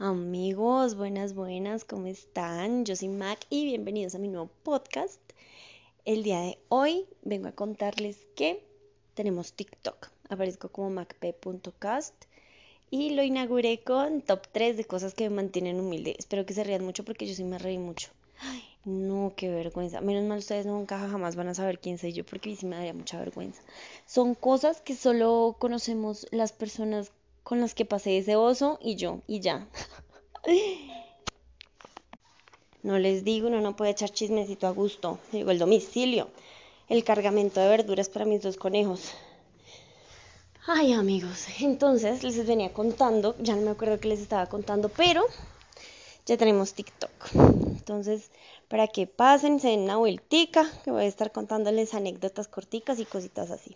Amigos, buenas, buenas, ¿cómo están? Yo soy Mac y bienvenidos a mi nuevo podcast. El día de hoy vengo a contarles que tenemos TikTok. Aparezco como macp.cast y lo inauguré con top 3 de cosas que me mantienen humilde. Espero que se rían mucho porque yo sí me reí mucho. Ay, no, qué vergüenza. Menos mal ustedes nunca jamás van a saber quién soy yo porque sí me daría mucha vergüenza. Son cosas que solo conocemos las personas con las que pasé ese oso y yo, y ya. No les digo, uno no puede echar chismecito a gusto. Digo, el domicilio, el cargamento de verduras para mis dos conejos. Ay, amigos, entonces les venía contando, ya no me acuerdo que les estaba contando, pero ya tenemos TikTok. Entonces, para que pasen, se den una vueltica, que voy a estar contándoles anécdotas corticas y cositas así.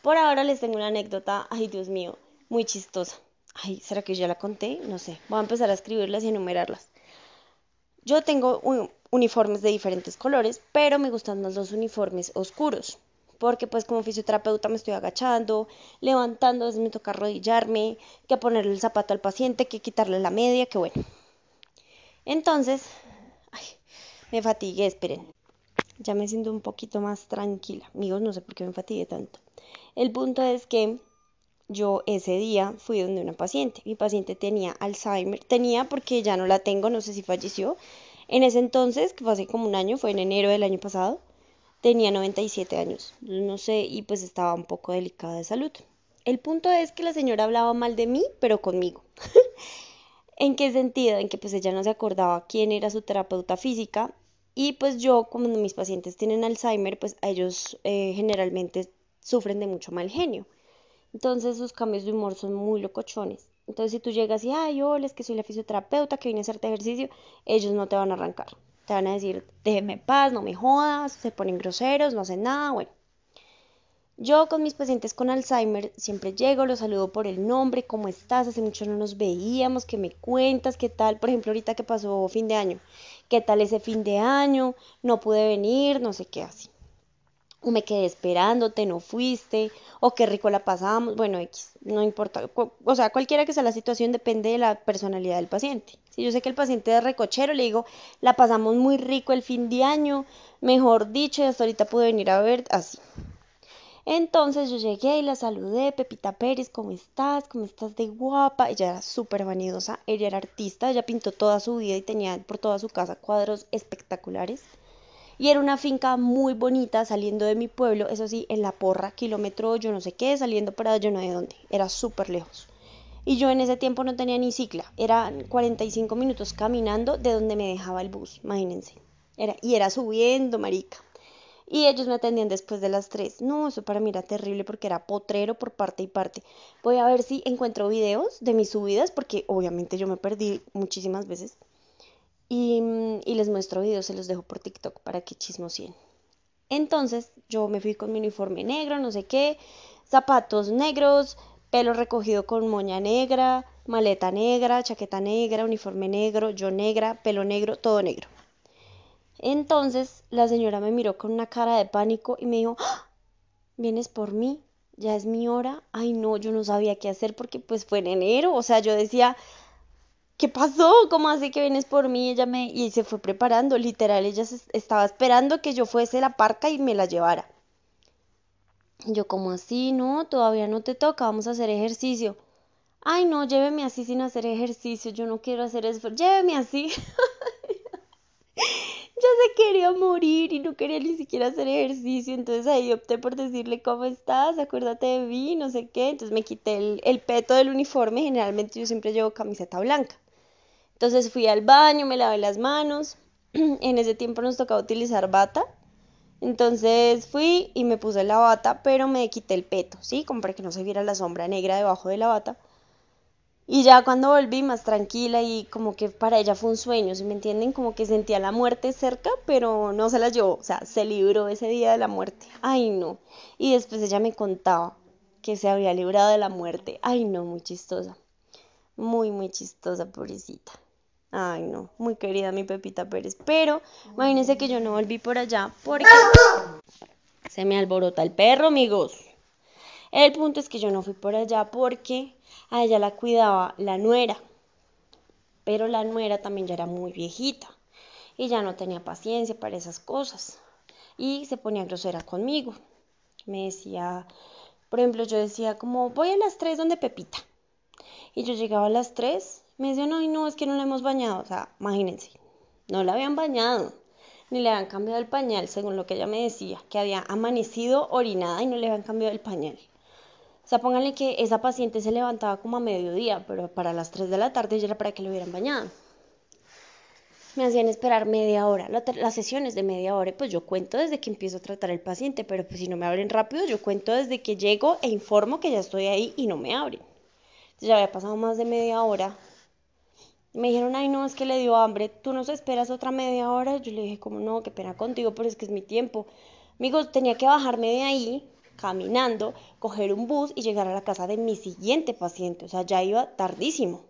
Por ahora les tengo una anécdota, ay Dios mío, muy chistosa. Ay, ¿será que ya la conté? No sé. Voy a empezar a escribirlas y enumerarlas. Yo tengo uniformes de diferentes colores, pero me gustan más los uniformes oscuros. Porque pues como fisioterapeuta me estoy agachando, levantando, a veces me toca arrodillarme, que ponerle el zapato al paciente, que quitarle la media, que bueno. Entonces, ay, me fatigué, esperen. Ya me siento un poquito más tranquila. Amigos, no sé por qué me fatigué tanto. El punto es que yo ese día fui donde una paciente. Mi paciente tenía Alzheimer, tenía porque ya no la tengo, no sé si falleció. En ese entonces, que fue hace como un año, fue en enero del año pasado, tenía 97 años, no sé, y pues estaba un poco delicada de salud. El punto es que la señora hablaba mal de mí, pero conmigo. ¿En qué sentido? En que pues ella no se acordaba quién era su terapeuta física y pues yo, como mis pacientes tienen Alzheimer, pues ellos eh, generalmente sufren de mucho mal genio. Entonces sus cambios de humor son muy locochones. Entonces si tú llegas y, ay, hola, es que soy la fisioterapeuta que vine a hacerte ejercicio, ellos no te van a arrancar. Te van a decir, déjeme paz, no me jodas, se ponen groseros, no hacen nada, bueno. Yo con mis pacientes con Alzheimer siempre llego, los saludo por el nombre, ¿cómo estás? Hace mucho no nos veíamos, ¿qué me cuentas? ¿Qué tal? Por ejemplo, ahorita que pasó fin de año, ¿qué tal ese fin de año? No pude venir, no sé qué así me quedé esperándote, no fuiste, o qué rico la pasamos, bueno, X, no importa, o sea, cualquiera que sea la situación depende de la personalidad del paciente. Si yo sé que el paciente es recochero, le digo, la pasamos muy rico el fin de año, mejor dicho, hasta ahorita pude venir a ver así. Entonces yo llegué y la saludé, Pepita Pérez, ¿cómo estás? ¿Cómo estás de guapa? Ella era súper vanidosa, ella era artista, ella pintó toda su vida y tenía por toda su casa cuadros espectaculares. Y era una finca muy bonita saliendo de mi pueblo, eso sí, en la porra, kilómetro yo no sé qué, saliendo para yo no sé dónde, era súper lejos. Y yo en ese tiempo no tenía ni cicla, eran 45 minutos caminando de donde me dejaba el bus, imagínense. Era, y era subiendo, marica. Y ellos me atendían después de las 3. No, eso para mí era terrible porque era potrero por parte y parte. Voy a ver si encuentro videos de mis subidas porque obviamente yo me perdí muchísimas veces. Mm, y, les muestro videos, se los dejo por TikTok para que chismosien. Entonces yo me fui con mi uniforme negro, no sé qué, zapatos negros, pelo recogido con moña negra, maleta negra, chaqueta negra, uniforme negro, yo negra, pelo negro, todo negro. Entonces la señora me miró con una cara de pánico y me dijo, ¡Ah! ¿vienes por mí? Ya es mi hora. Ay, no, yo no sabía qué hacer porque pues fue en enero. O sea, yo decía, ¿qué pasó? ¿Cómo hace que vienes por mí? Ella me, y se fue preparando, literal, ella estaba esperando que yo fuese la parca y me la llevara. Yo, como así? No, todavía no te toca, vamos a hacer ejercicio. Ay, no, lléveme así sin hacer ejercicio, yo no quiero hacer eso, lléveme así. ya se quería morir y no quería ni siquiera hacer ejercicio, entonces ahí opté por decirle, ¿cómo estás? Acuérdate de mí, no sé qué, entonces me quité el, el peto del uniforme, generalmente yo siempre llevo camiseta blanca. Entonces fui al baño, me lavé las manos. en ese tiempo nos tocaba utilizar bata. Entonces fui y me puse la bata, pero me quité el peto, ¿sí? Como para que no se viera la sombra negra debajo de la bata. Y ya cuando volví más tranquila y como que para ella fue un sueño, ¿sí me entienden? Como que sentía la muerte cerca, pero no se la llevó, o sea, se libró ese día de la muerte. Ay, no. Y después ella me contaba que se había librado de la muerte. Ay, no, muy chistosa. Muy, muy chistosa, pobrecita. Ay, no, muy querida mi Pepita Pérez. Pero imagínense que yo no volví por allá porque se me alborota el perro, amigos. El punto es que yo no fui por allá porque a ella la cuidaba la nuera. pero la nuera también ya era muy viejita y ya no tenía paciencia para esas cosas y se ponía grosera conmigo. Me decía, por ejemplo, yo decía como voy a las 3 donde Pepita y yo llegaba a las 3, me decía, no, no, es que no la hemos bañado, o sea, imagínense, no la habían bañado ni le habían cambiado el pañal, según lo que ella me decía, que había amanecido orinada y no le habían cambiado el pañal. O sea, pónganle que esa paciente se levantaba como a mediodía, pero para las 3 de la tarde ya era para que lo hubieran bañado. Me hacían esperar media hora. Las sesiones de media hora, pues yo cuento desde que empiezo a tratar el paciente, pero pues si no me abren rápido, yo cuento desde que llego e informo que ya estoy ahí y no me abren. Entonces ya había pasado más de media hora me dijeron, ay, no, es que le dio hambre, tú nos esperas otra media hora. Yo le dije, como no, qué pena contigo, pero es que es mi tiempo. Amigos, tenía que bajarme de ahí caminando, coger un bus y llegar a la casa de mi siguiente paciente. O sea, ya iba tardísimo.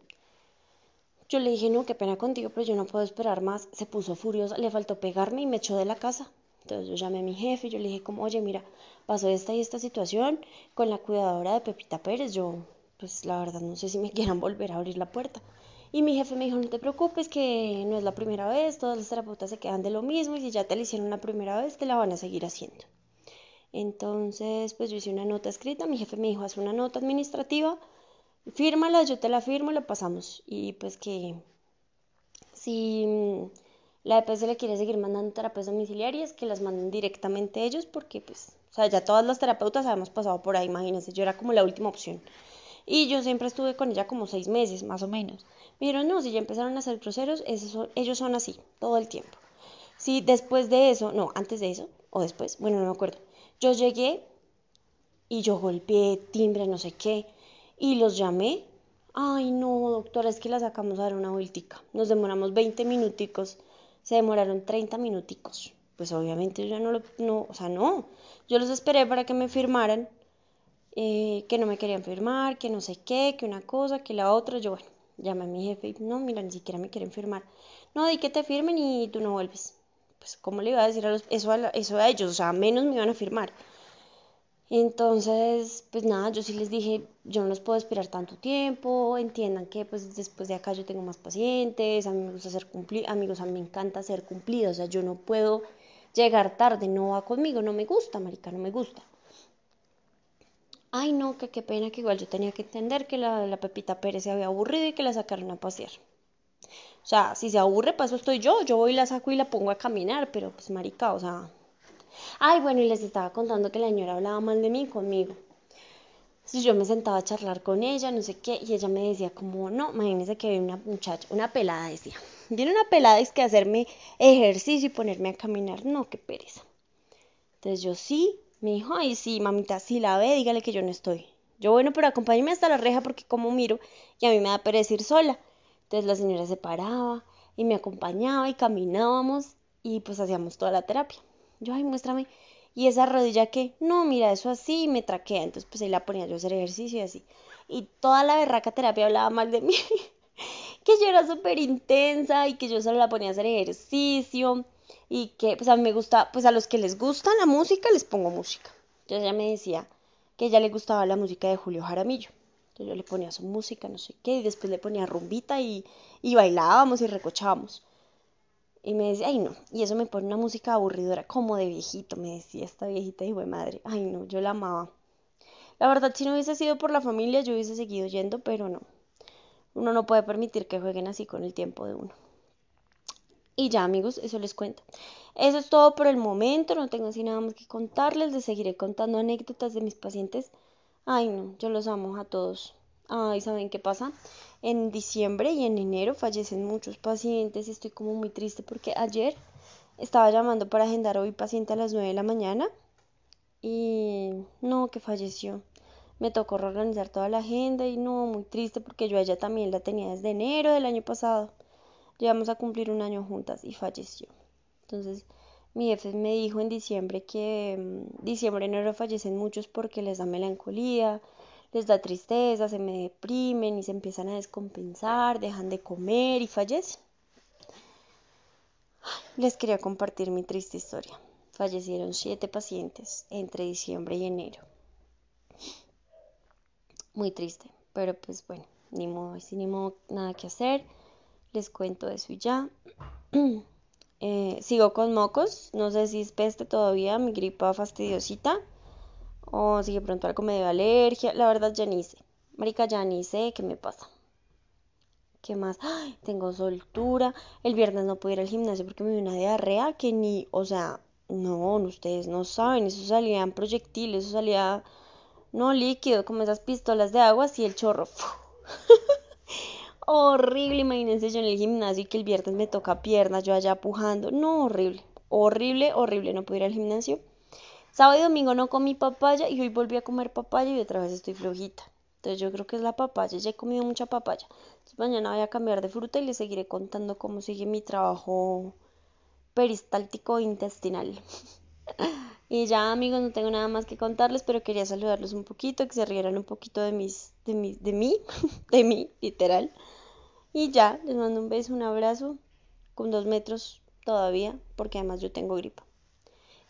Yo le dije, no, qué pena contigo, pero yo no puedo esperar más. Se puso furiosa, le faltó pegarme y me echó de la casa. Entonces yo llamé a mi jefe y yo le dije, como, oye, mira, pasó esta y esta situación con la cuidadora de Pepita Pérez. Yo, pues la verdad, no sé si me quieran volver a abrir la puerta. Y mi jefe me dijo, no te preocupes, que no es la primera vez, todas las terapeutas se quedan de lo mismo y si ya te la hicieron la primera vez, te la van a seguir haciendo. Entonces, pues yo hice una nota escrita, mi jefe me dijo, haz una nota administrativa, fírmala, yo te la firmo y la pasamos. Y pues que si la EPS le quiere seguir mandando terapias domiciliarias, que las manden directamente ellos, porque pues, o sea, ya todas las terapeutas habíamos pasado por ahí, imagínense, yo era como la última opción. Y yo siempre estuve con ella como seis meses, más o menos. Me no, si ya empezaron a ser groseros, ellos son así, todo el tiempo. Si después de eso, no, antes de eso, o después, bueno, no me acuerdo. Yo llegué y yo golpeé timbre, no sé qué, y los llamé. Ay, no, doctora, es que la sacamos a dar una vueltica. Nos demoramos 20 minuticos, se demoraron 30 minuticos. Pues obviamente yo no lo, no, o sea, no. Yo los esperé para que me firmaran eh, que no me querían firmar, que no sé qué, que una cosa, que la otra. Yo, bueno, llamé a mi jefe y no, mira, ni siquiera me quieren firmar. No, di que te firmen y tú no vuelves. Pues, ¿cómo le iba a decir a los, eso, a eso a ellos? O sea, menos me iban a firmar. Entonces, pues nada, yo sí les dije, yo no los puedo esperar tanto tiempo, entiendan que pues después de acá yo tengo más pacientes, a mí me gusta ser cumplido, amigos, a mí me encanta ser cumplido, o sea, yo no puedo llegar tarde, no va conmigo, no me gusta, marica, no me gusta ay no, que qué pena que igual yo tenía que entender que la, la Pepita Pérez se había aburrido y que la sacaron a pasear. O sea, si se aburre, paso estoy yo, yo voy la saco y la pongo a caminar, pero pues marica, o sea... Ay, bueno, y les estaba contando que la señora hablaba mal de mí conmigo. Entonces yo me sentaba a charlar con ella, no sé qué, y ella me decía como, no, imagínese que hay una muchacha, una pelada, decía. Viene una pelada es que hacerme ejercicio y ponerme a caminar, no, qué pereza. Entonces yo sí, me dijo, ay, sí, mamita, si la ve, dígale que yo no estoy. Yo, bueno, pero acompáñeme hasta la reja porque como miro y a mí me da pereza sola. Entonces la señora se paraba y me acompañaba y caminábamos y pues hacíamos toda la terapia. Yo, ay, muéstrame. Y esa rodilla que, no, mira, eso así me traquea. Entonces pues ahí la ponía yo a hacer ejercicio y así. Y toda la berraca terapia hablaba mal de mí. que yo era súper intensa y que yo solo la ponía a hacer ejercicio y que pues a mí me gusta, pues a los que les gusta la música les pongo música. Entonces ella me decía que ella le gustaba la música de Julio Jaramillo. Entonces yo le ponía su música, no sé qué, y después le ponía rumbita y, y bailábamos y recochábamos. Y me decía, ay no, y eso me pone una música aburridora, como de viejito, me decía esta viejita y de madre. Ay no, yo la amaba. La verdad, si no hubiese sido por la familia, yo hubiese seguido yendo, pero no. Uno no puede permitir que jueguen así con el tiempo de uno. Y ya amigos, eso les cuento. Eso es todo por el momento, no tengo así nada más que contarles, les seguiré contando anécdotas de mis pacientes. Ay no, yo los amo a todos. Ay, ¿saben qué pasa? En diciembre y en enero fallecen muchos pacientes, estoy como muy triste porque ayer estaba llamando para agendar hoy paciente a las 9 de la mañana y no, que falleció. Me tocó reorganizar toda la agenda y no, muy triste porque yo ella también la tenía desde enero del año pasado. Llevamos a cumplir un año juntas y falleció. Entonces, mi jefe me dijo en diciembre que mm, diciembre, enero fallecen muchos porque les da melancolía, les da tristeza, se me deprimen y se empiezan a descompensar, dejan de comer y fallecen. Les quería compartir mi triste historia. Fallecieron siete pacientes entre diciembre y enero. Muy triste, pero pues bueno, ni modo, ni modo, nada que hacer Les cuento eso y ya. Eh, sigo con mocos. No sé si es peste todavía, mi gripa fastidiosita. O si de pronto algo me dio alergia. La verdad ya ni sé. Marica, ya ni sé qué me pasa. ¿Qué más? Ay, tengo soltura. El viernes no pude ir al gimnasio porque me dio una diarrea que ni, o sea, no, ustedes no saben, eso salían proyectiles, eso salía, no líquido, como esas pistolas de agua, así el chorro. horrible, imagínense yo en el gimnasio y que el viernes me toca piernas, yo allá pujando. No, horrible, horrible, horrible, no pude ir al gimnasio. Sábado y domingo no comí papaya y hoy volví a comer papaya y otra vez estoy flojita. Entonces yo creo que es la papaya, ya he comido mucha papaya. Entonces mañana voy a cambiar de fruta y les seguiré contando cómo sigue mi trabajo peristáltico intestinal. y ya amigos, no tengo nada más que contarles, pero quería saludarlos un poquito, que se rieran un poquito de mis, de mis, de mí, de mí, literal. Y ya, les mando un beso, un abrazo, con dos metros todavía, porque además yo tengo gripa.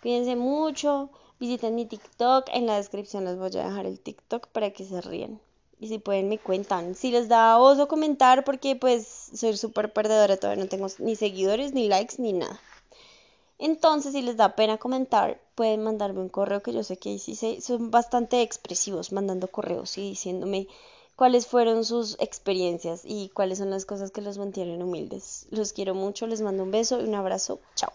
Cuídense mucho, visiten mi TikTok, en la descripción les voy a dejar el TikTok para que se ríen. Y si pueden me cuentan. Si les da oso comentar porque pues soy súper perdedora, todavía no tengo ni seguidores, ni likes, ni nada. Entonces, si les da pena comentar, pueden mandarme un correo que yo sé que sí son bastante expresivos mandando correos y diciéndome cuáles fueron sus experiencias y cuáles son las cosas que los mantienen humildes. Los quiero mucho, les mando un beso y un abrazo. Chao.